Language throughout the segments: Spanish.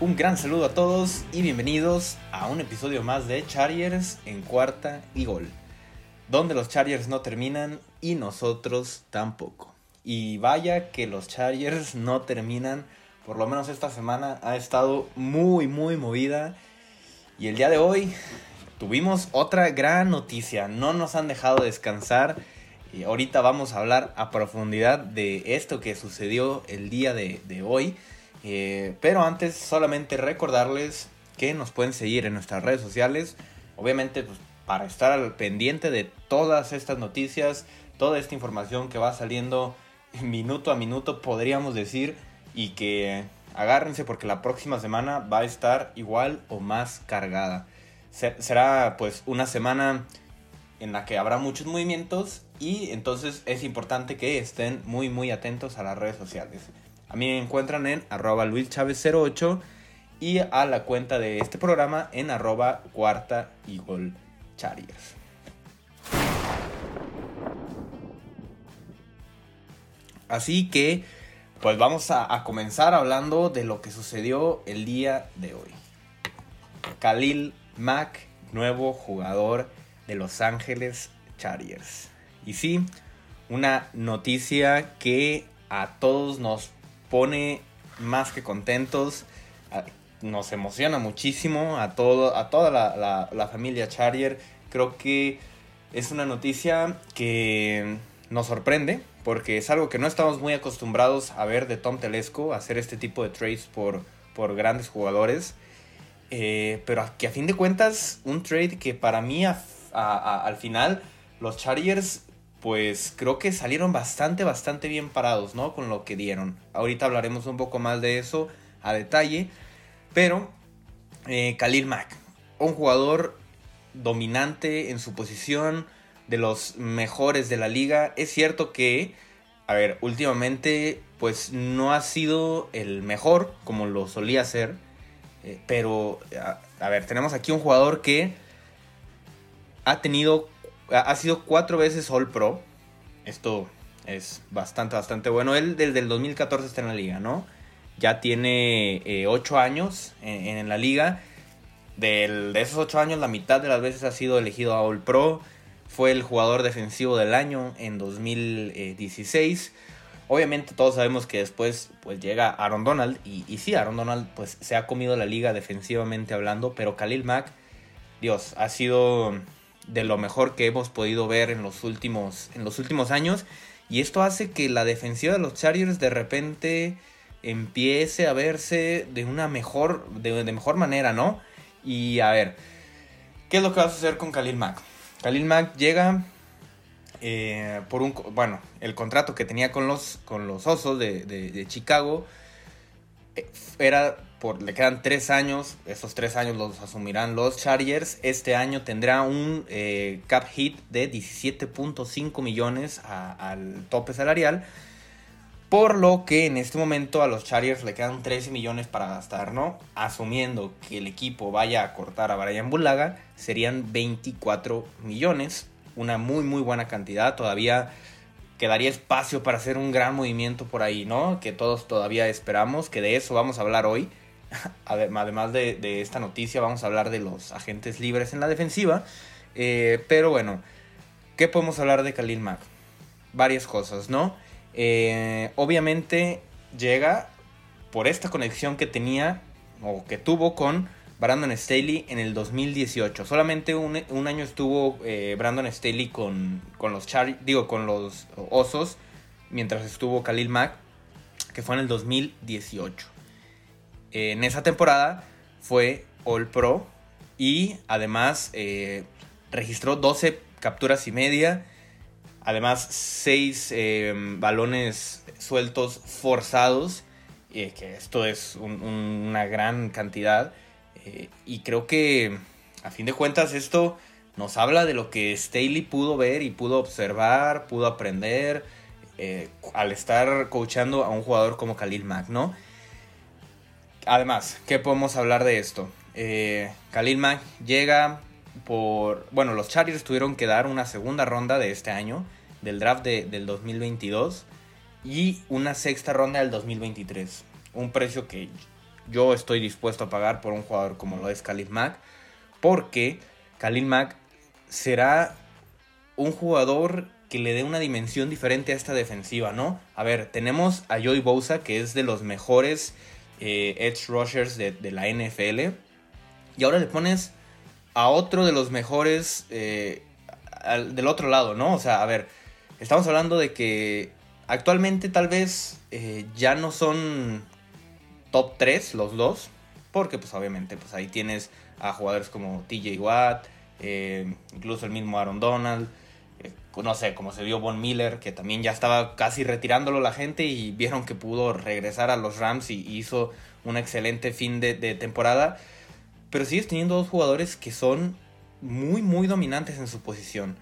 Un gran saludo a todos y bienvenidos a un episodio más de Chargers en cuarta y gol, donde los Chargers no terminan y nosotros tampoco. Y vaya que los Chargers no terminan, por lo menos esta semana ha estado muy muy movida y el día de hoy tuvimos otra gran noticia, no nos han dejado descansar y ahorita vamos a hablar a profundidad de esto que sucedió el día de, de hoy. Eh, pero antes solamente recordarles que nos pueden seguir en nuestras redes sociales. Obviamente pues, para estar al pendiente de todas estas noticias, toda esta información que va saliendo minuto a minuto, podríamos decir. Y que agárrense porque la próxima semana va a estar igual o más cargada. Será pues una semana en la que habrá muchos movimientos y entonces es importante que estén muy muy atentos a las redes sociales. A mí me encuentran en arroba luischavez08 y a la cuenta de este programa en arroba cuarta gol Así que, pues vamos a, a, comenzar hablando de lo que sucedió el día de hoy. Khalil Mack, nuevo jugador de Los Ángeles Chargers. Y sí, una noticia que a todos nos pone más que contentos, nos emociona muchísimo a, todo, a toda la, familia Charrier. Creo que es una noticia que nos sorprende porque es algo que no estamos muy acostumbrados a ver de Tom Telesco, hacer este tipo de trades por, por grandes jugadores. Eh, pero que a fin de cuentas, un trade que para mí al final los Chargers pues creo que salieron bastante, bastante bien parados, ¿no? Con lo que dieron. Ahorita hablaremos un poco más de eso a detalle. Pero eh, Khalil Mack, un jugador dominante en su posición, de los mejores de la liga. Es cierto que, a ver, últimamente pues no ha sido el mejor como lo solía ser. Eh, pero, a, a ver, tenemos aquí un jugador que ha tenido ha sido cuatro veces All Pro. Esto es bastante, bastante bueno. Él desde el 2014 está en la liga, ¿no? Ya tiene eh, ocho años en, la liga. de esos ocho años, la mitad de las veces ha sido elegido a All Pro. Fue el jugador defensivo del año en 2016. Obviamente todos sabemos que después pues llega Aaron Donald. Y, y sí, Aaron Donald pues se ha comido la liga defensivamente hablando. Pero Khalil Mack, Dios, ha sido de lo mejor que hemos podido ver en los últimos, en los últimos años. Y esto hace que la defensiva de los Chargers de repente empiece a verse de una mejor, de, mejor manera, ¿no? Y a ver, ¿qué es lo que va a suceder con Khalil Mack? Khalil Mack llega eh, por un, bueno, el contrato que tenía con los, con los Osos de, de Chicago eh, era le quedan tres años, esos tres años los asumirán los Chargers. Este año tendrá un eh, cap hit de 17.5 millones al tope salarial. Por lo que en este momento a los Chargers le quedan 13 millones para gastar, ¿no? Asumiendo que el equipo vaya a cortar a Brian Bulaga, serían 24 millones. Una muy, muy buena cantidad. Todavía quedaría espacio para hacer un gran movimiento por ahí, ¿no? Que todos todavía esperamos, que de eso vamos a hablar hoy. Además de, esta noticia, vamos a hablar de los agentes libres en la defensiva. Eh, pero bueno, ¿qué podemos hablar de Khalil Mack? Varias cosas, ¿no? Eh, obviamente llega por esta conexión que tenía o que tuvo con Brandon Staley en el 2018. Solamente un, año estuvo eh, Brandon Staley con, con los digo, con los Osos, mientras estuvo Khalil Mack, que fue en el 2018 en esa temporada fue All Pro y además eh, registró 12 capturas y media, además 6 eh, balones sueltos forzados, que esto es una gran cantidad y creo que a fin de cuentas esto nos habla de lo que Staley pudo ver y pudo observar, pudo aprender eh, al estar coachando a un jugador como Khalil Mack, ¿no? Además, ¿qué podemos hablar de esto? Eh, Khalil Mack llega por... Bueno, los Chargers tuvieron que dar una segunda ronda de este año, del draft del 2022, y una sexta ronda del 2023. Un precio que yo estoy dispuesto a pagar por un jugador como lo es Khalil Mack. Porque Khalil Mack será un jugador que le dé una dimensión diferente a esta defensiva, ¿no? A ver, tenemos a Joey Bosa, que es de los mejores eh, edge rushers de, la NFL. Y ahora le pones a otro de los mejores eh, del otro lado, ¿no? O sea, a ver, estamos hablando de que actualmente tal vez eh, ya no son top 3 los dos. Porque pues obviamente pues ahí tienes a jugadores como TJ Watt, incluso el mismo Aaron Donald no sé, como se vio Von Miller, que también ya estaba casi retirándolo la gente y vieron que pudo regresar a los Rams y hizo un excelente fin de, temporada. Pero sigues teniendo dos jugadores que son muy, muy dominantes en su posición.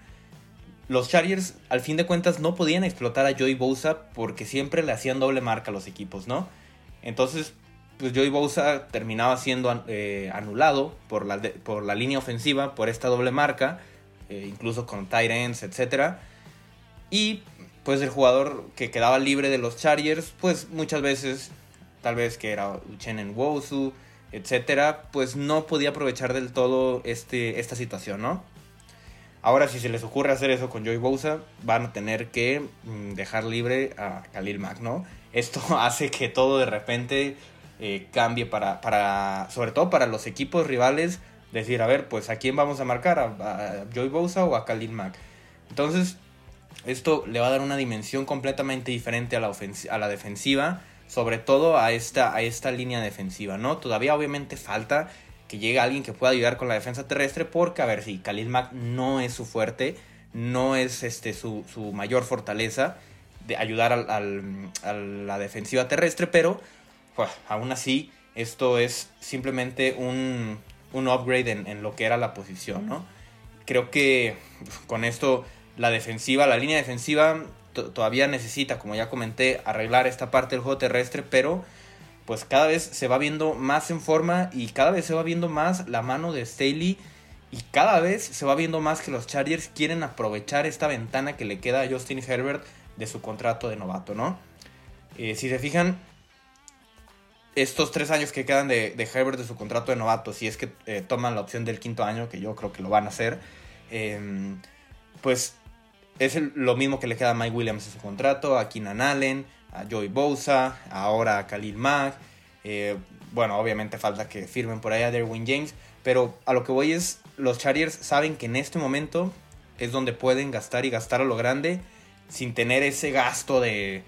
Los Chargers, al fin de cuentas, no podían explotar a Joey Bosa porque siempre le hacían doble marca a los equipos, ¿no? Entonces, pues Joey Bosa terminaba siendo eh, anulado por la, por la línea ofensiva, por esta doble marca eh, incluso con tight ends, etc. Y pues el jugador que quedaba libre de los Chargers, pues muchas veces, tal vez que era Uchenen Wosu, etc., pues no podía aprovechar del todo este, esta situación, ¿no? Ahora, si se les ocurre hacer eso con Joey Bosa, van a tener que mm, dejar libre a Khalil Mack, ¿no? Esto hace que todo de repente eh, cambie para, para, sobre todo para los equipos rivales, decir, a ver, pues a quién vamos a marcar, a, Joey Bosa o a Khalil Mack. Entonces, esto le va a dar una dimensión completamente diferente a la, a la defensiva, sobre todo a esta, a esta línea defensiva, ¿no? Todavía obviamente falta que llegue alguien que pueda ayudar con la defensa terrestre, porque, a ver, si Khalil Mack no es su fuerte, no es este, su, mayor fortaleza de ayudar al, a la defensiva terrestre, pero pues, aún así esto es simplemente un, un upgrade en, lo que era la posición, ¿no? Creo que con esto la defensiva, la línea defensiva todavía necesita, como ya comenté, arreglar esta parte del juego terrestre, pero pues cada vez se va viendo más en forma y cada vez se va viendo más la mano de Staley y cada vez se va viendo más que los Chargers quieren aprovechar esta ventana que le queda a Justin Herbert de su contrato de novato, ¿no? Eh, si se fijan, estos tres años que quedan de, Herbert de su contrato de novato, si es que eh, toman la opción del quinto año, que yo creo que lo van a hacer, em, pues es lo mismo que le queda a Mike Williams en su contrato, a Keenan Allen, a Joey Bosa, ahora a Khalil Mack. Eh, bueno, obviamente falta que firmen por ahí a Derwin James, pero a lo que voy es, los Chargers saben que en este momento es donde pueden gastar y gastar a lo grande sin tener ese gasto de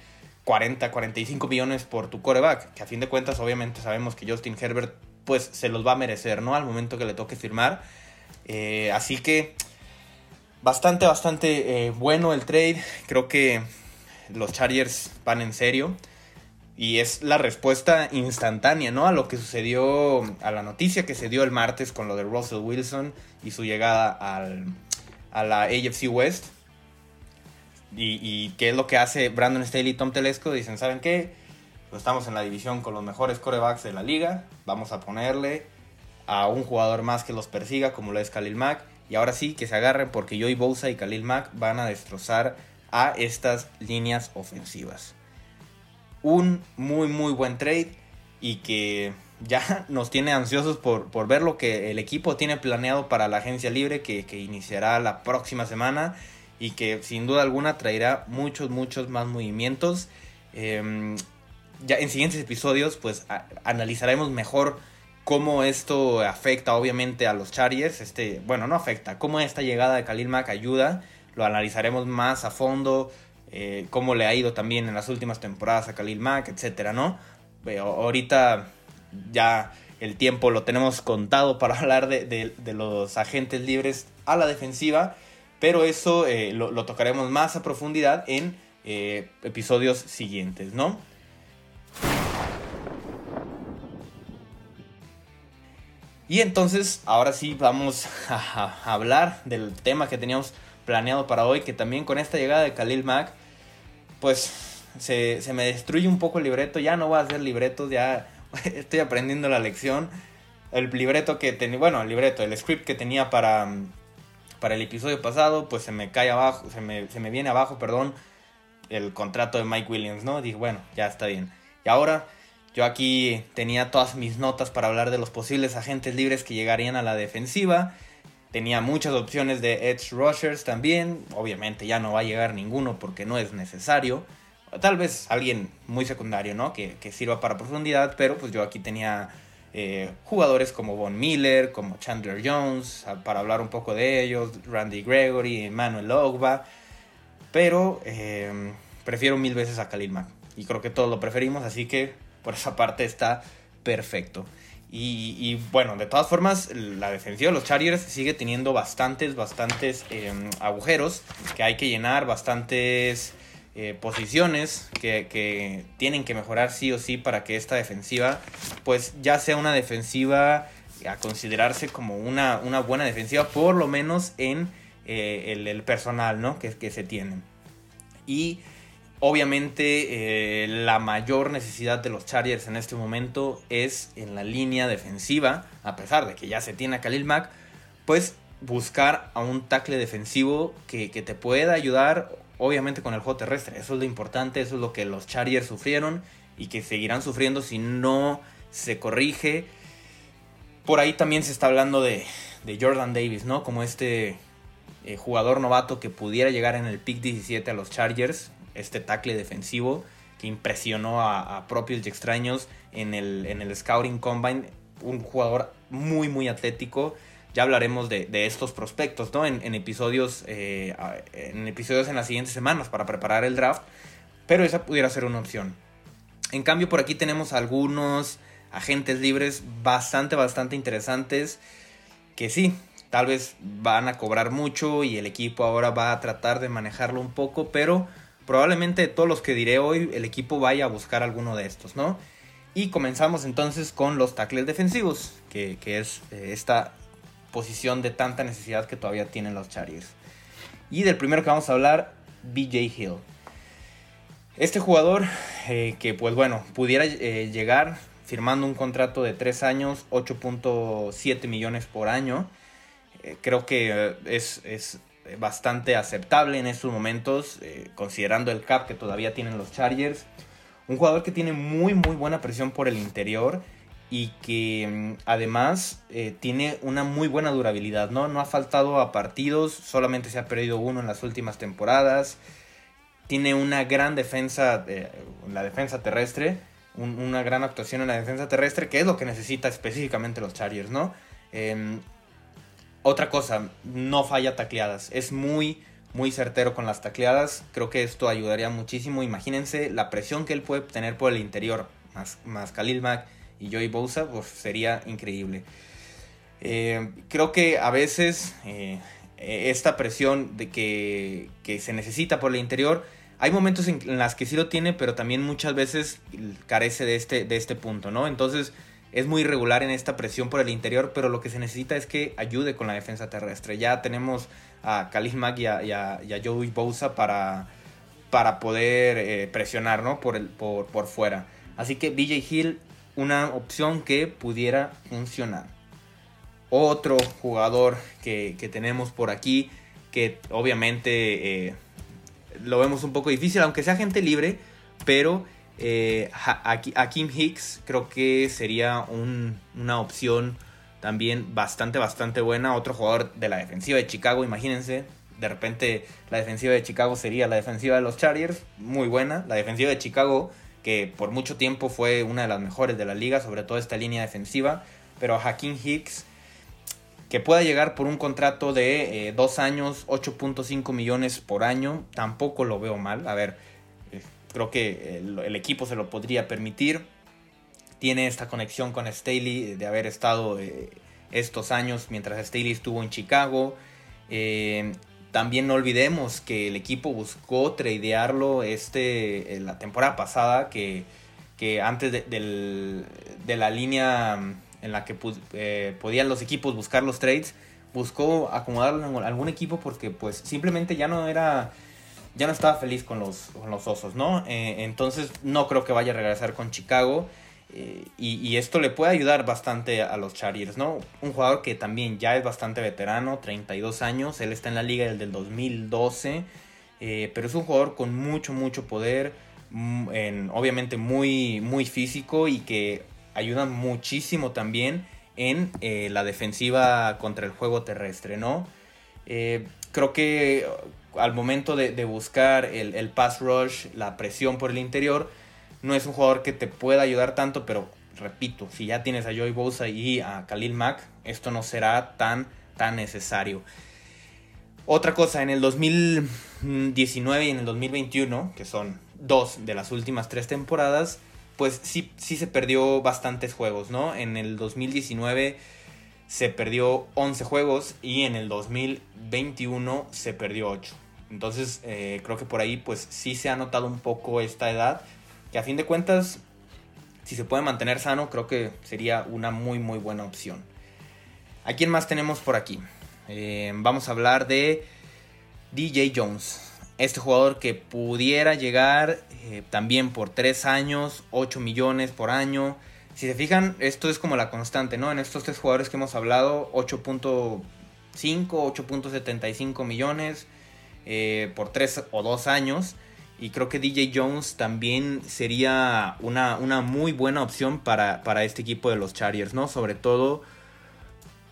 40, 45 millones por tu coreback, que a fin de cuentas obviamente sabemos que Justin Herbert pues se los va a merecer, ¿no? Al momento que le toque firmar. Eh, así que bastante, bastante eh, bueno el trade. Creo que los Chargers van en serio. Y es la respuesta instantánea, ¿no? A lo que sucedió, a la noticia que se dio el martes con lo de Russell Wilson y su llegada al, a la AFC West. Y, qué es lo que hace Brandon Staley y Tom Telesco. Dicen, ¿saben qué? Pues estamos en la división con los mejores corebacks de la liga. Vamos a ponerle a un jugador más que los persiga, como lo es Khalil Mack. Y ahora sí, que se agarren porque Joey Bosa y Khalil Mack van a destrozar a estas líneas ofensivas. Un muy, muy buen trade y que ya nos tiene ansiosos por, por ver lo que el equipo tiene planeado para la agencia libre que, que iniciará la próxima semana y que sin duda alguna traerá muchos, muchos más movimientos. Em, ya en siguientes episodios pues analizaremos mejor cómo esto afecta obviamente a los Chargers, este, bueno, no afecta, cómo esta llegada de Khalil Mack ayuda, lo analizaremos más a fondo, eh, cómo le ha ido también en las últimas temporadas a Khalil Mack, etcétera, ¿no? Pero ahorita ya el tiempo lo tenemos contado para hablar de los agentes libres a la defensiva pero eso eh, lo, tocaremos más a profundidad en eh, episodios siguientes, ¿no? Y entonces, ahora sí vamos a, hablar del tema que teníamos planeado para hoy, que también con esta llegada de Khalil Mack, pues se, se me destruye un poco el libreto, ya no voy a hacer libretos, ya estoy aprendiendo la lección. El libreto que tenía, bueno, el libreto, el script que tenía para para el episodio pasado, pues se me cae abajo, se me, se me viene abajo, perdón, el contrato de Mike Williams, ¿no? Dije, bueno, ya está bien. Y ahora Yo aquí tenía todas mis notas para hablar de los posibles agentes libres que llegarían a la defensiva. Tenía muchas opciones de edge rushers también. Obviamente ya no va a llegar ninguno porque no es necesario. Tal vez alguien muy secundario, ¿no? Que, que sirva para profundidad. Pero pues yo aquí tenía eh, jugadores como Von Miller, como Chandler Jones, para hablar un poco de ellos, Randy Gregory, Manuel Ogba, pero eh, prefiero mil veces a Khalil Mack y creo que todos lo preferimos, así que por esa parte está perfecto. Y, bueno, de todas formas, la defensiva de los Chargers sigue teniendo bastantes, bastantes em, agujeros que hay que llenar, bastantes eh, posiciones que, tienen que mejorar sí o sí para que esta defensiva pues ya sea una defensiva a considerarse como una, una buena defensiva por lo menos en eh, el, personal ¿no? que, que se tienen y obviamente eh, la mayor necesidad de los Chargers en este momento es en la línea defensiva a pesar de que ya se tiene a Khalil Mack pues buscar a un tackle defensivo que, que te pueda ayudar obviamente con el juego terrestre. Eso es lo importante, eso es lo que los Chargers sufrieron y que seguirán sufriendo si no se corrige. Por ahí también se está hablando de, Jordan Davis, ¿no? Como este eh, jugador novato que pudiera llegar en el pick 17 a los Chargers, este tackle defensivo que impresionó a, propios y extraños en el, en el Scouting Combine. Un jugador muy, muy atlético ya hablaremos de, estos prospectos, ¿no? En, episodios, eh, en episodios en las siguientes semanas para preparar el draft, pero esa pudiera ser una opción. En cambio, por aquí tenemos algunos agentes libres bastante, bastante interesantes que sí, tal vez van a cobrar mucho y el equipo ahora va a tratar de manejarlo un poco, pero probablemente de todos los que diré hoy, el equipo vaya a buscar alguno de estos, ¿no? Y comenzamos entonces con los tackles defensivos, que, es eh, esta posición de tanta necesidad que todavía tienen los Chargers. Y del primero que vamos a hablar, BJ Hill. Este jugador eh, que pues bueno, pudiera eh, llegar firmando un contrato de 3 años, 8.7 millones por año. Eh, creo que es, es, bastante aceptable en estos momentos, considerando el cap que todavía tienen los Chargers. Un jugador que tiene muy muy buena presión por el interior y que mm, además eh, tiene una muy buena durabilidad, ¿no? No ha faltado a partidos, solamente se ha perdido uno en las últimas temporadas. Tiene una gran defensa, eh, la defensa terrestre, una gran actuación en la defensa terrestre, que es lo que necesita específicamente los Chargers, ¿no? Em, otra cosa, no falla tacleadas, es muy, muy certero con las tacleadas, creo que esto ayudaría muchísimo. Imagínense la presión que él puede tener por el interior, más, más Khalil Mack y Joey Bosa, pues sería increíble. Eh, creo que a veces eh, esta presión de que, se necesita por el interior, hay momentos en, en las que sí lo tiene, pero también muchas veces carece de este, de este punto, ¿no? Entonces es muy irregular en esta presión por el interior, pero lo que se necesita es que ayude con la defensa terrestre. Ya tenemos a Khalil Mack y a, Joey Bosa para, para poder eh, presionar ¿no? por, el, por, por fuera. Así que BJ Hill una opción que pudiera funcionar. Otro jugador que, tenemos por aquí, que obviamente eh, lo vemos un poco difícil, aunque sea gente libre, pero eh, Kim Hicks creo que sería una opción también bastante, bastante buena. Otro jugador de la defensiva de Chicago, imagínense. De repente la defensiva de Chicago sería la defensiva de los Chargers, muy buena. La defensiva de Chicago que por mucho tiempo fue una de las mejores de la liga, sobre todo esta línea defensiva, pero Hakim Hicks, que pueda llegar por un contrato de eh, dos años, 8.5 millones por año, tampoco lo veo mal. A ver, eh, creo que el, equipo se lo podría permitir. Tiene esta conexión con Staley de haber estado eh, estos años mientras Staley estuvo en Chicago. También no olvidemos que el equipo buscó tradearlo este, la temporada pasada, que, que antes de, la línea en la que eh, podían los equipos buscar los trades, buscó acomodarlo en algún equipo porque pues simplemente ya no era ya no estaba feliz con los, los osos, ¿no? Eh, entonces no creo que vaya a regresar con Chicago. Eh, y, esto le puede ayudar bastante a los Chargers, ¿no? Un jugador que también ya es bastante veterano, 32 años, él está en la liga desde el 2012, eh, pero es un jugador con mucho, mucho poder, mm, obviamente muy, muy físico y que ayudan muchísimo también en eh, la defensiva contra el juego terrestre, ¿no? Creo que al momento de, buscar el, pass rush, la presión por el interior, no es un jugador que te pueda ayudar tanto, pero repito, si ya tienes a Joey Bosa y a Khalil Mack, esto no será tan, tan necesario. Otra cosa, en el 2019 y en el 2021, que son dos de las últimas tres temporadas, pues sí, sí se perdió bastantes juegos, ¿no? En el 2019 se perdió 11 juegos y en el 2021 se perdió 8. Entonces eh, creo que por ahí pues sí se ha notado un poco esta edad, que a fin de cuentas si se puede mantener sano, creo que sería una muy muy buena opción. ¿A quién más tenemos por aquí? Eh, vamos a hablar de DJ Jones. Este jugador que pudiera llegar eh, también por 3 años, 8 millones por año. Si se fijan, esto es como la constante, ¿no? En estos tres jugadores que hemos hablado, 8.5, 8.75 millones eh, por 3 o 2 años. Y creo que DJ Jones también sería una, una muy buena opción para, este equipo de los Chargers, ¿no? Sobre todo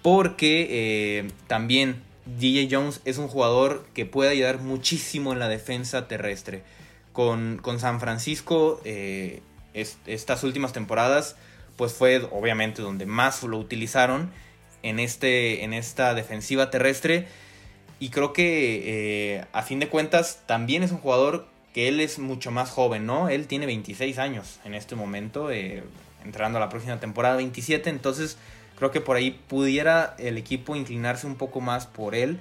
porque eh, también DJ Jones es un jugador que puede ayudar muchísimo en la defensa terrestre. Con, San Francisco, eh, estas últimas temporadas, pues fue obviamente donde más lo utilizaron en, este, en esta defensiva terrestre. Y creo que eh, a fin de cuentas también es un jugador él es mucho más joven, ¿no? Él tiene 26 años en este momento, eh, entrando a la próxima temporada 27, entonces creo que por ahí pudiera el equipo inclinarse un poco más por él,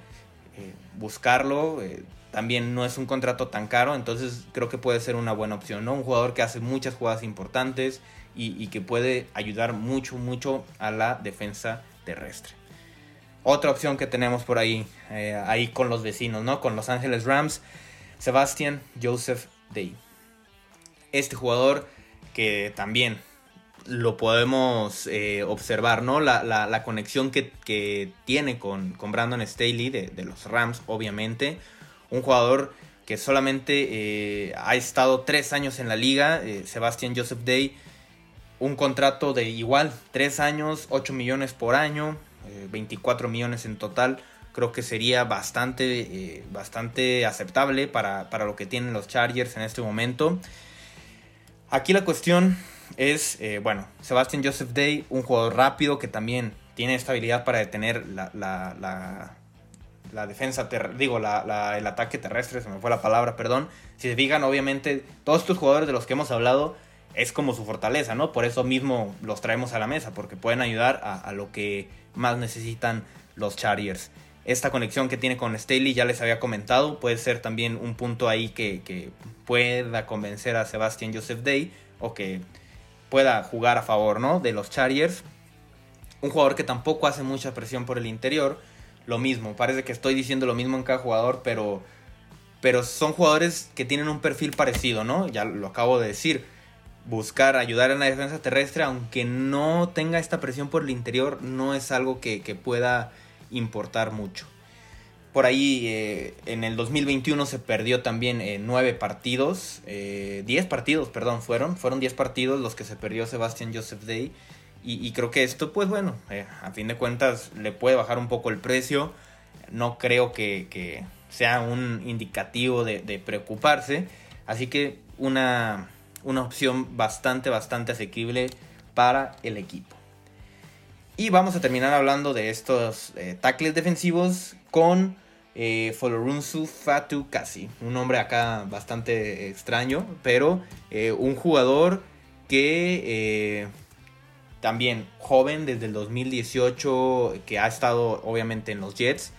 eh, buscarlo, eh, también no es un contrato tan caro, entonces creo que puede ser una buena opción, ¿no? Un jugador que hace muchas jugadas importantes y, y que puede ayudar mucho, mucho a la defensa terrestre. Otra opción que tenemos por ahí, ahí con los vecinos, ¿no? Con Los Ángeles Rams. Sebastian Joseph Day. Este jugador que también lo podemos eh, observar, ¿no? La, conexión que, tiene con, con, Brandon Staley de, los Rams, obviamente. Un jugador que solamente eh, ha estado tres años en la liga, eh, Sebastian Joseph Day. Un contrato de igual, tres años, 8 millones por año, 24 millones en total creo que sería bastante, eh, bastante aceptable para, lo que tienen los Chargers en este momento. Aquí la cuestión es, eh, bueno, Sebastian Joseph Day, un jugador rápido que también tiene esta habilidad para detener la, la, defensa, digo, el ataque terrestre, se me fue la palabra, perdón. Si se fijan, obviamente, todos estos jugadores de los que hemos hablado es como su fortaleza, ¿no? Por eso mismo los traemos a la mesa, porque pueden ayudar a lo que más necesitan los Chargers esta conexión que tiene con Staley, ya les había comentado, puede ser también un punto ahí que, pueda convencer a Sebastian Joseph Day o que pueda jugar a favor ¿no? de los Chargers. Un jugador que tampoco hace mucha presión por el interior. Lo mismo, parece que estoy diciendo lo mismo en cada jugador, pero, pero son jugadores que tienen un perfil parecido, ¿no? Ya lo acabo de decir. Buscar ayudar en la defensa terrestre, aunque no tenga esta presión por el interior, no es algo que, que pueda importar mucho. Por ahí eh, en el 2021 se perdió también eh, nueve partidos, eh, diez partidos, perdón, fueron, fueron diez partidos los que se perdió Sebastian Joseph Day. Y, creo que esto, pues bueno, a fin de cuentas le puede bajar un poco el precio. No creo que, sea un indicativo de, de, preocuparse. Así que una, una opción bastante, bastante asequible para el equipo. Y vamos a terminar hablando de estos eh, tackles defensivos con eh, Folorunsu Fatu Kasi. Un nombre acá bastante extraño, pero eh, un jugador que eh, también joven desde el 2018, que ha estado obviamente en los Jets.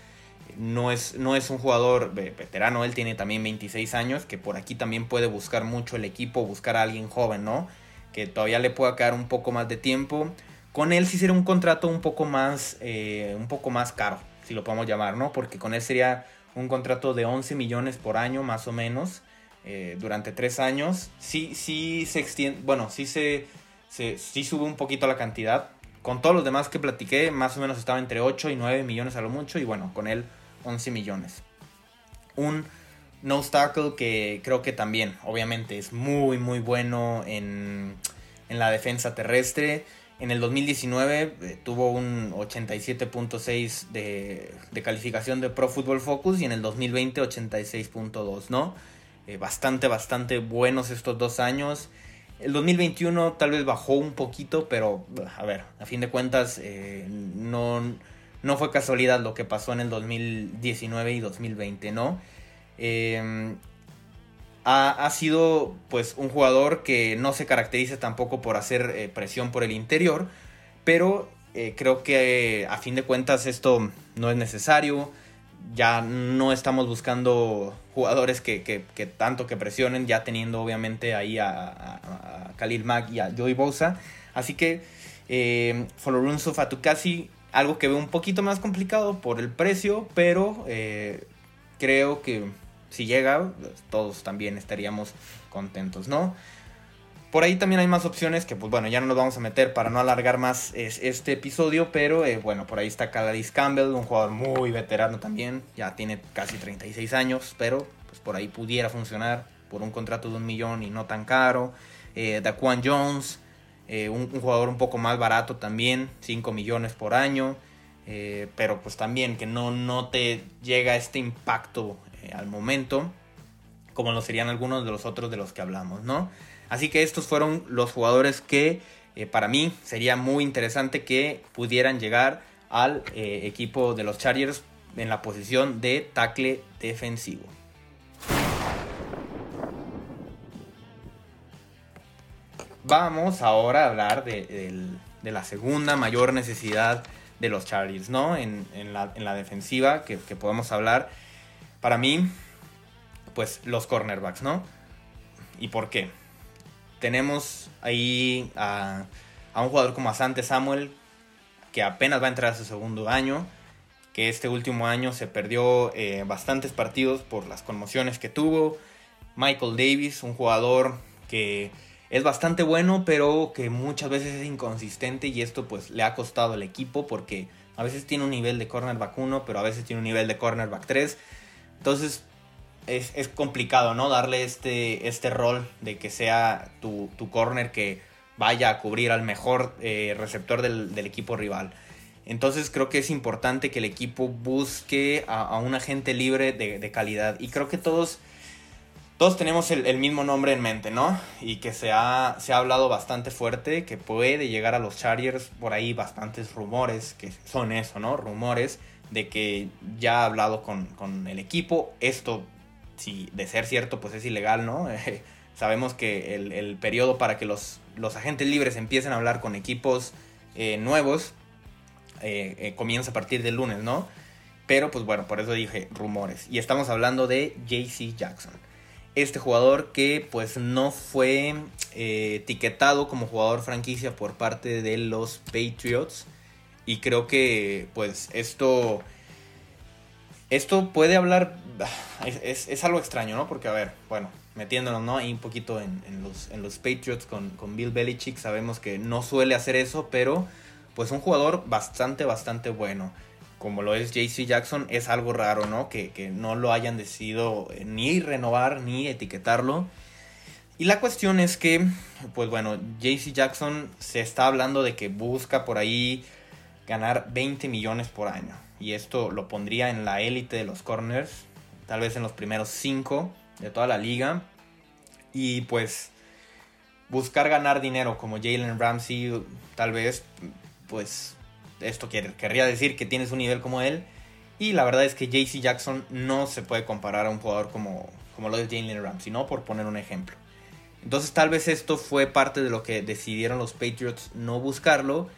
No es, no es un jugador veterano, él tiene también 26 años, que por aquí también puede buscar mucho el equipo, buscar a alguien joven, ¿no? Que todavía le pueda quedar un poco más de tiempo con él sí sería un contrato un poco más, eh, un poco más caro, si lo podemos llamar, ¿no? Porque con él sería un contrato de 11 millones por año, más o menos, eh, durante tres años. Sí, sí se extiende, bueno, sí se, sí sube un poquito la cantidad. Con todos los demás que platiqué, más o menos estaba entre 8 y 9 millones a lo mucho, y bueno, con él 11 millones. Un No Starkle, que creo que también, obviamente, es muy, muy bueno en, en la defensa terrestre. En el 2019 eh, tuvo un 87.6 de, de, calificación de Pro Football Focus y en el 2020 86.2, ¿no? Eh, bastante, bastante buenos estos dos años. El 2021 tal vez bajó un poquito, pero a ver, a fin de cuentas eh, no, no fue casualidad lo que pasó en el 2019 y 2020, ¿no? Ha, sido pues un jugador que no se caracteriza tampoco por hacer eh, presión por el interior, pero eh, creo que a fin de cuentas esto no es necesario. Ya no estamos buscando jugadores que, tanto que presionen, ya teniendo obviamente ahí a, Khalil Mack y a Joey Bosa. Así que eh, Folorunso Fatukasi, algo que veo un poquito más complicado por el precio, pero eh, creo que si llega, todos también estaríamos contentos, ¿no? Por ahí también hay más opciones que, pues bueno, ya no nos vamos a meter para no alargar más este episodio, pero eh, bueno, por ahí está Caladis Campbell, un jugador muy veterano también, ya tiene casi 36 años, pero pues por ahí pudiera funcionar por un contrato de un millón y no tan caro. Eh, Daquan Jones, eh, un, un, jugador un poco más barato también, 5 millones por año, eh, pero pues también que no, no te llega este impacto eh, al momento, como lo serían algunos de los otros de los que hablamos, ¿no? Así que estos fueron los jugadores que eh, para mí sería muy interesante que pudieran llegar al eh, equipo de los Chargers en la posición de tackle defensivo. Vamos ahora a hablar de, la segunda mayor necesidad de los Chargers, ¿no? En, la, defensiva que, que podemos hablar para mí, pues los cornerbacks, ¿no? ¿Y por qué? Tenemos ahí a, un jugador como Asante Samuel, que apenas va a entrar a su segundo año, que este último año se perdió eh, bastantes partidos por las conmociones que tuvo. Michael Davis, un jugador que es bastante bueno, pero que muchas veces es inconsistente y esto pues le ha costado al equipo porque a veces tiene un nivel de cornerback 1, pero a veces tiene un nivel de cornerback 3. Entonces es, complicado, ¿no? Darle este, este rol de que sea tu, corner que vaya a cubrir al mejor eh, receptor del, equipo rival. Entonces creo que es importante que el equipo busque a, un agente libre de, calidad. Y creo que todos, todos tenemos el, mismo nombre en mente, ¿no? Y que se ha, se ha hablado bastante fuerte, que puede llegar a los Chargers por ahí bastantes rumores, que son eso, ¿no? Rumores de que ya ha hablado con, el equipo. Esto, si de ser cierto, pues es ilegal, ¿no? sabemos que el, periodo para que los, los, agentes libres empiecen a hablar con equipos eh, nuevos eh, eh, comienza a partir del lunes, ¿no? Pero pues bueno, por eso dije rumores. Y estamos hablando de JC Jackson. Este jugador que pues no fue etiquetado como jugador franquicia por parte de los Patriots. Y creo que pues esto... Esto puede hablar... Es, algo extraño, ¿no? Porque, a ver, bueno, metiéndonos, ¿no? Ahí un poquito en, los, en los Patriots con, con Bill Belichick, sabemos que no suele hacer eso, pero pues un jugador bastante, bastante bueno. Como lo es JC Jackson, es algo raro, ¿no? Que, que no lo hayan decidido ni renovar ni etiquetarlo. Y la cuestión es que, pues bueno, JC Jackson se está hablando de que busca por ahí ganar 20 millones por año. Y esto lo pondría en la élite de los corners, tal vez en los primeros 5 de toda la liga. Y pues buscar ganar dinero como Jalen Ramsey, tal vez, pues esto querría decir que tienes un nivel como él. Y la verdad es que JC Jackson no se puede comparar a un jugador como, como lo de Jalen Ramsey, ¿no? Por poner un ejemplo. Entonces tal vez esto fue parte de lo que decidieron los Patriots no buscarlo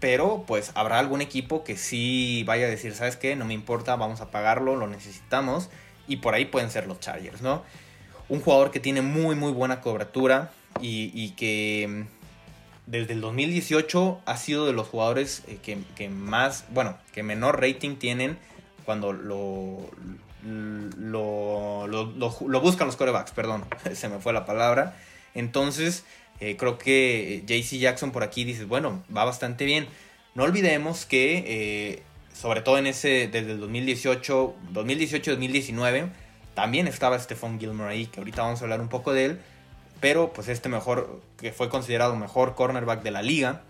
pero pues habrá algún equipo que sí vaya a decir, ¿sabes qué? No me importa, vamos a pagarlo, lo necesitamos. Y por ahí pueden ser los Chargers, ¿no? Un jugador que tiene muy, muy buena cobertura y, que mm, desde el 2018 ha sido de los jugadores eh, que, más, bueno, que menor rating tienen cuando lo, lo, lo buscan los corebacks, perdón, se me fue la palabra. Entonces, eh, creo que eh, JC Jackson por aquí dice, bueno, va bastante bien. No olvidemos que, eh, sobre todo en ese, desde el 2018, 2018-2019, También estaba Stephon Gilmore ahí, que ahorita vamos a hablar un poco de él. Pero pues este mejor, que fue considerado mejor cornerback de la liga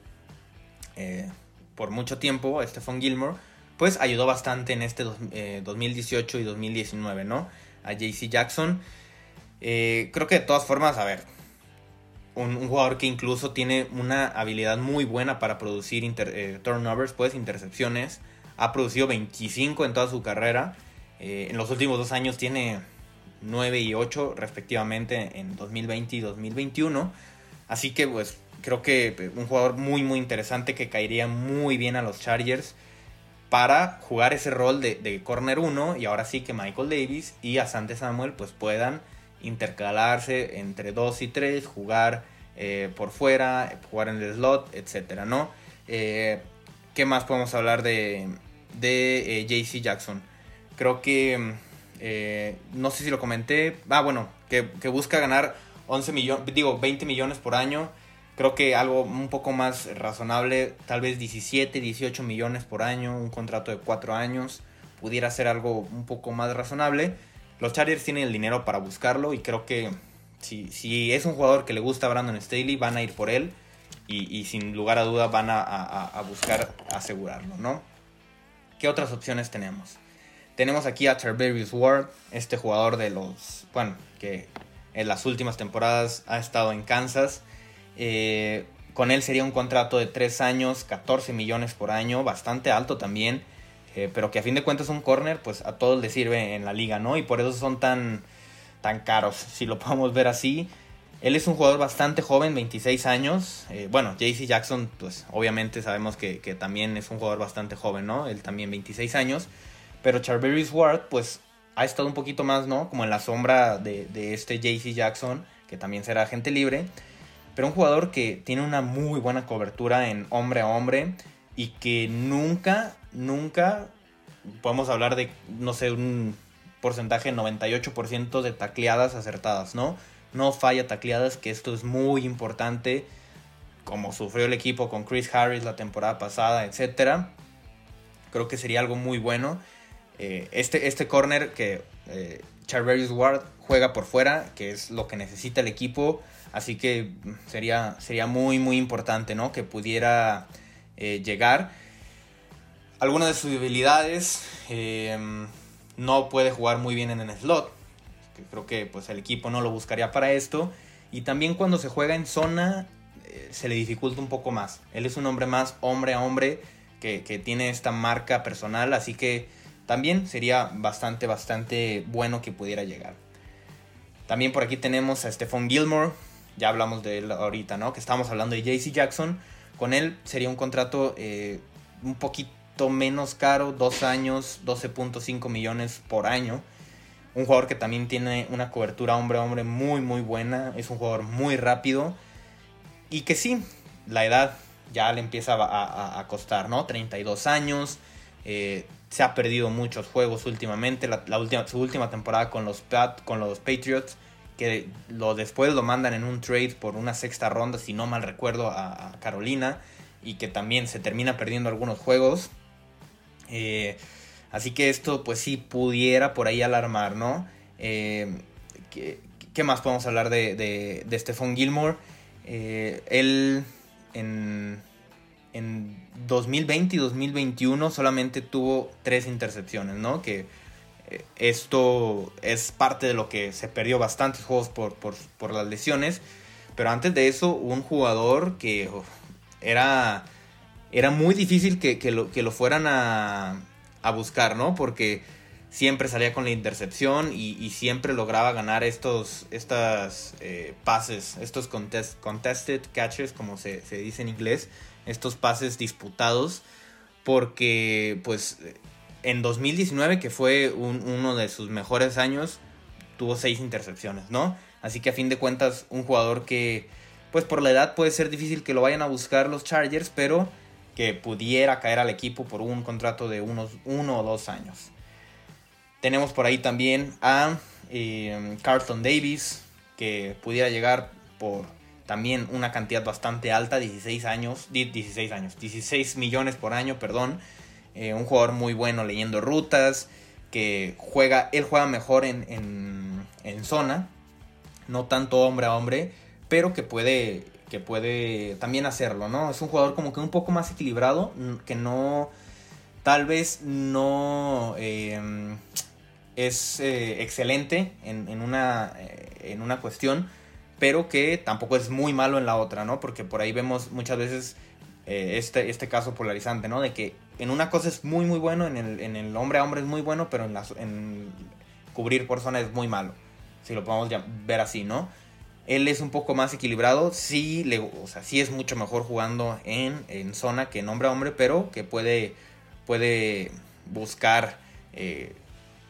por mucho tiempo, Stephon Gilmore, pues ayudó bastante en este 2018 y 2019, ¿no? A JC Jackson. creo que de todas formas, a ver, un, jugador que incluso tiene una habilidad muy buena para producir turnovers, pues intercepciones ha producido 25 en toda su carrera. Eh, en los últimos dos años tiene 9 y 8 respectivamente en 2020 y 2021. Así que pues creo que un jugador muy muy interesante que caería muy bien a los Chargers para jugar ese rol de, corner 1 y ahora sí que Michael Davis y Asante Samuel pues puedan intercalarse entre 2 y 3, jugar eh, por fuera, jugar en el slot, etcétera, ¿no? Eh, ¿Qué más podemos hablar de, de eh, JC Jackson. Creo que, eh, no sé si lo comenté, ah, bueno, que, busca ganar 11 millones, digo, 20 millones por año. Creo que algo un poco más razonable, tal vez 17, 18 millones por año, un contrato de 4 años, pudiera ser algo un poco más razonable. Los Chargers tienen el dinero para buscarlo y creo que si, si es un jugador que le gusta a Brandon Staley, van a ir por él y, sin lugar a duda van a, a buscar asegurarlo, ¿no? ¿Qué otras opciones tenemos? Tenemos aquí a Tarberius Ward, este jugador de los, bueno, que en las últimas temporadas ha estado en Kansas. Eh, con él sería un contrato de 3 años, 14 millones por año, bastante alto también, eh, pero que a fin de cuentas un corner, pues a todos les sirve en la liga, ¿no? Y por eso son tan, tan caros, si lo podemos ver así. Él es un jugador bastante joven, 26 años. Eh, bueno, JC Jackson, pues obviamente sabemos que, también es un jugador bastante joven, ¿no? Él también 26 años. Pero Charveris Ward, pues ha estado un poquito más, ¿no? Como en la sombra de, este JC Jackson, que también será agente libre. Pero un jugador que tiene una muy buena cobertura en hombre a hombre y que nunca, nunca podemos hablar de, no sé, un porcentaje 98% de tacleadas acertadas, ¿no? no falla tacleadas, que esto es muy importante, como sufrió el equipo con Chris Harris la temporada pasada, etc. Creo que sería algo muy bueno. Eh, este, este corner que eh, Ward juega por fuera, que es lo que necesita el equipo, así que sería, sería muy, muy importante, ¿no? Que pudiera eh, llegar. Algunas de sus debilidades, eh, no puede jugar muy bien en el slot, creo que pues el equipo no lo buscaría para esto. Y también cuando se juega en zona eh, se le dificulta un poco más. Él es un hombre más hombre a hombre que, tiene esta marca personal, así que también sería bastante, bastante bueno que pudiera llegar. También por aquí tenemos a Stephon Gilmore, ya hablamos de él ahorita, ¿no? Que estamos hablando de JC Jackson. Con él sería un contrato eh, un poquito menos caro, dos años, 12.5 millones por año. Un jugador que también tiene una cobertura hombre a hombre muy muy buena. Es un jugador muy rápido. Y que sí, la edad ya le empieza a, costar, ¿no? 32 años. Eh, se ha perdido muchos juegos últimamente. La, última, su última temporada con los, con los Patriots. Que después lo mandan en un trade por una sexta ronda, si no mal recuerdo, a, Carolina. Y que también se termina perdiendo algunos juegos. Eh, Así que esto pues sí pudiera por ahí alarmar, ¿no? Eh, ¿qué, más podemos hablar de, de, de Stephon Gilmore? Eh, él en, en 2020 y 2021 solamente tuvo tres intercepciones, ¿no? Que esto es parte de lo que se perdió bastantes juegos por, por, las lesiones. Pero antes de eso, un jugador que era, era muy difícil que, lo, que lo fueran a, a buscar, ¿no? Porque siempre salía con la intercepción y, siempre lograba ganar estos estas, eh, pases, estos contested catches, como se, dice en inglés, estos pases disputados, porque pues en 2019, que fue uno de sus mejores años, tuvo seis intercepciones, ¿no? Así que a fin de cuentas, un jugador que, pues por la edad puede ser difícil que lo vayan a buscar los Chargers, pero que pudiera caer al equipo por un contrato de unos uno o dos años. Tenemos por ahí también a eh, Carlton Davis, que pudiera llegar por también una cantidad bastante alta, 16 años, 16 años, 16 millones por año, perdón. Eh, un jugador muy bueno leyendo rutas, que juega, él juega mejor en, en, en zona, no tanto hombre a hombre, pero que puede, que puede también hacerlo, ¿no? Es un jugador como que un poco más equilibrado, que no, tal vez no em, es eh, excelente en, una, eh, en una cuestión, pero que tampoco es muy malo en la otra, ¿no? Porque por ahí vemos muchas veces eh, este, este caso polarizante, ¿no? De que en una cosa es muy, muy bueno, en el, en el hombre a hombre es muy bueno, pero en, en cubrir por zona es muy malo. Si lo podemos ver así, ¿no? Él es un poco más equilibrado, sí, le, o sea, sí es mucho mejor jugando en, en, zona que en hombre a hombre, pero que puede, puede buscar eh,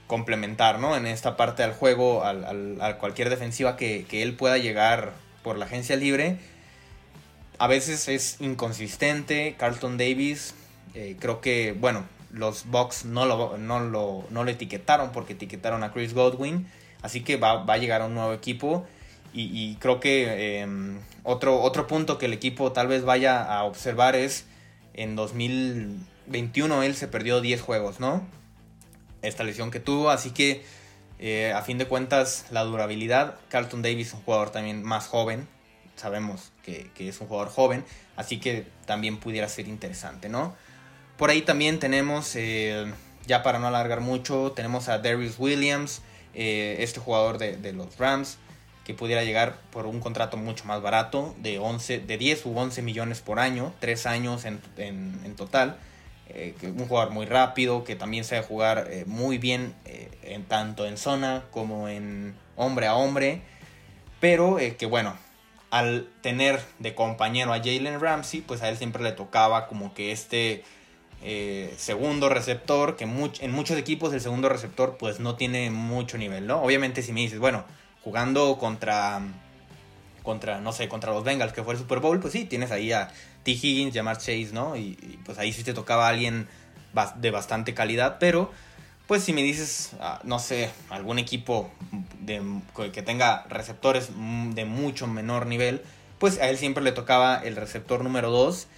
complementar, ¿no? En esta parte del juego, a cualquier defensiva que, que él pueda llegar por la agencia libre. A veces es inconsistente. Carlton Davis eh, creo que, bueno, los Bucks no lo, no, lo, no etiquetaron porque etiquetaron a Chris Godwin. Así que va, va a llegar a un nuevo equipo. Y, creo que em, otro, otro punto que el equipo tal vez vaya a observar es en 2021 él se perdió 10 juegos, ¿no? Esta lesión que tuvo. Así que eh, a fin de cuentas la durabilidad. Carlton Davis un jugador también más joven. Sabemos que, que es un jugador joven. Así que también pudiera ser interesante, ¿no? Por ahí también tenemos, eh, ya para no alargar mucho, tenemos a Darius Williams, eh, este jugador de, los Rams, que pudiera llegar por un contrato mucho más barato, de, 11, de 10 u 11 millones por año, 3 años en, total. Eh, un jugador muy rápido, que también sabe jugar muy bien, en, tanto en zona como en hombre a hombre. Pero que bueno, al tener de compañero a Jalen Ramsey, pues a él siempre le tocaba como que este eh, segundo receptor, que en muchos equipos el segundo receptor pues no tiene mucho nivel, ¿no? Obviamente si me dices, bueno, jugando contra, contra, no sé, contra los Bengals, que fue el Super Bowl, pues sí, tienes ahí a T. Higgins, Jamar Chase, ¿no? Y, pues ahí sí te tocaba alguien de bastante calidad, pero pues si me dices, ah, no sé, algún equipo de, que tenga receptores de mucho menor nivel, pues a él siempre le tocaba el receptor número 2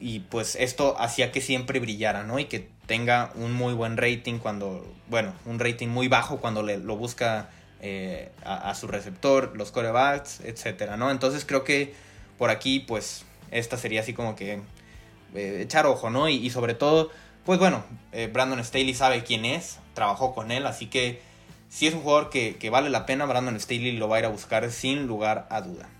y, pues esto hacía que siempre brillara, ¿no? Y que tenga un muy buen rating cuando, bueno, un rating muy bajo cuando le, lo busca eh, a, su receptor, los corebacks, etcétera, ¿no? Entonces creo que por aquí, pues, esta sería así como que eh, echar ojo, ¿no? Y, sobre todo, pues bueno, eh, Brandon Staley sabe quién es, trabajó con él, así que si es un jugador que, vale la pena, Brandon Staley lo va a ir a buscar sin lugar a duda.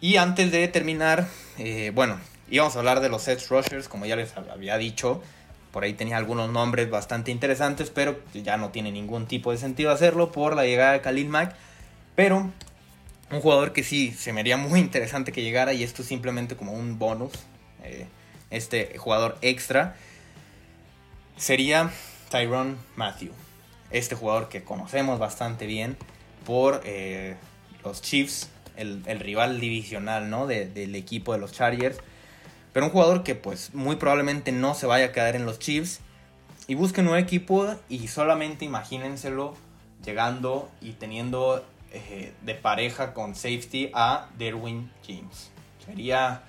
Y antes de terminar, bueno, íbamos a hablar de los edge rushers, como ya les había dicho. Por ahí tenía algunos nombres bastante interesantes, pero ya no tiene ningún tipo de sentido hacerlo por la llegada de Khalil Mack. Pero un jugador que sí se me haría muy interesante que llegara, y esto es simplemente como un bonus, eh, este jugador extra, sería Tyrone Matthew. Este jugador que conocemos bastante bien por eh, los Chiefs el, rival divisional, ¿no? del equipo de los Chargers. Pero un jugador que pues muy probablemente no se vaya a quedar en los Chiefs. Y busquen un equipo y solamente imagínenselo llegando y teniendo eh, de pareja con safety a Derwin James. Sería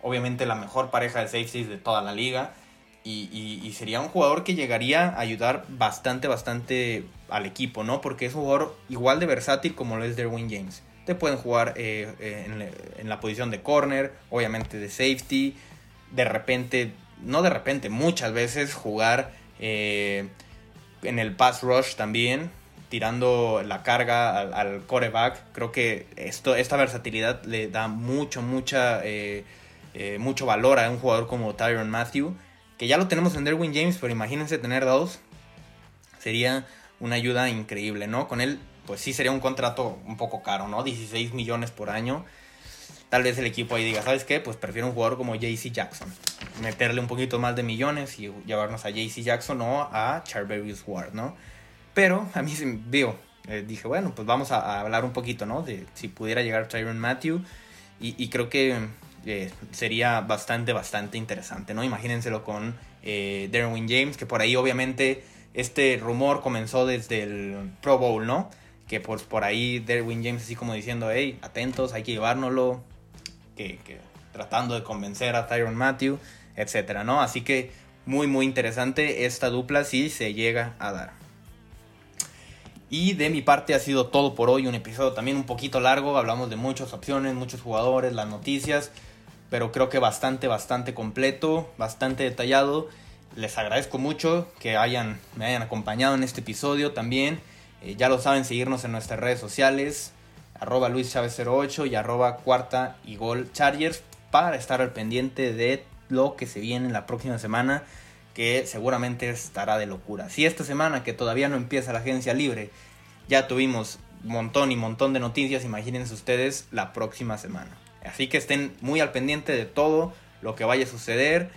obviamente la mejor pareja de safeties de toda la liga. Y, y, sería un jugador que llegaría a ayudar bastante, bastante al equipo, ¿no? Porque es un jugador igual de versátil como lo es Derwin James te pueden jugar eh, eh, en, la posición de corner, obviamente de safety, de repente, no de repente, muchas veces jugar eh, en el pass rush también, tirando la carga al, al coreback. Creo que esto, esta versatilidad le da mucho, mucha, mucho valor a un jugador como Tyron Matthew, que ya lo tenemos en Derwin James, pero imagínense tener dos, sería una ayuda increíble, ¿no? Con él pues sí sería un contrato un poco caro, ¿no? 16 millones por año. Tal vez el equipo ahí diga, ¿sabes qué? Pues prefiero un jugador como JC Jackson. Meterle un poquito más de millones y llevarnos a JC Jackson o a Charverius Ward, ¿no? Pero a mí se me vio, dije, bueno, pues vamos a, hablar un poquito, ¿no? De si pudiera llegar Tyron Matthew. Y, creo que eh, sería bastante, bastante interesante, ¿no? Imagínenselo con eh, Derwin James, que por ahí obviamente este rumor comenzó desde el Pro Bowl, ¿no? Que pues por ahí Derwin James así como diciendo, hey, atentos, hay que llevárnoslo, que, tratando de convencer a Tyron Matthew. etcétera, ¿no? Así que muy, muy interesante esta dupla si se llega a dar. Y de mi parte ha sido todo por hoy, un episodio también un poquito largo, hablamos de muchas opciones, muchos jugadores, las noticias, pero creo que bastante, bastante completo, bastante detallado. Les agradezco mucho que hayan, me hayan acompañado en este episodio también. Eh, ya lo saben, seguirnos en nuestras redes sociales, arroba Luis Chávez 08 y arroba cuarta y gol Chargers para estar al pendiente de lo que se viene en la próxima semana que seguramente estará de locura. Si esta semana que todavía no empieza la agencia libre ya tuvimos montón y montón de noticias, imagínense ustedes la próxima semana. Así que estén muy al pendiente de todo lo que vaya a suceder.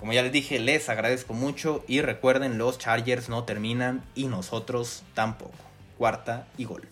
Como ya les dije, les agradezco mucho y recuerden, los Chargers no terminan y nosotros tampoco. Cuarta y gol.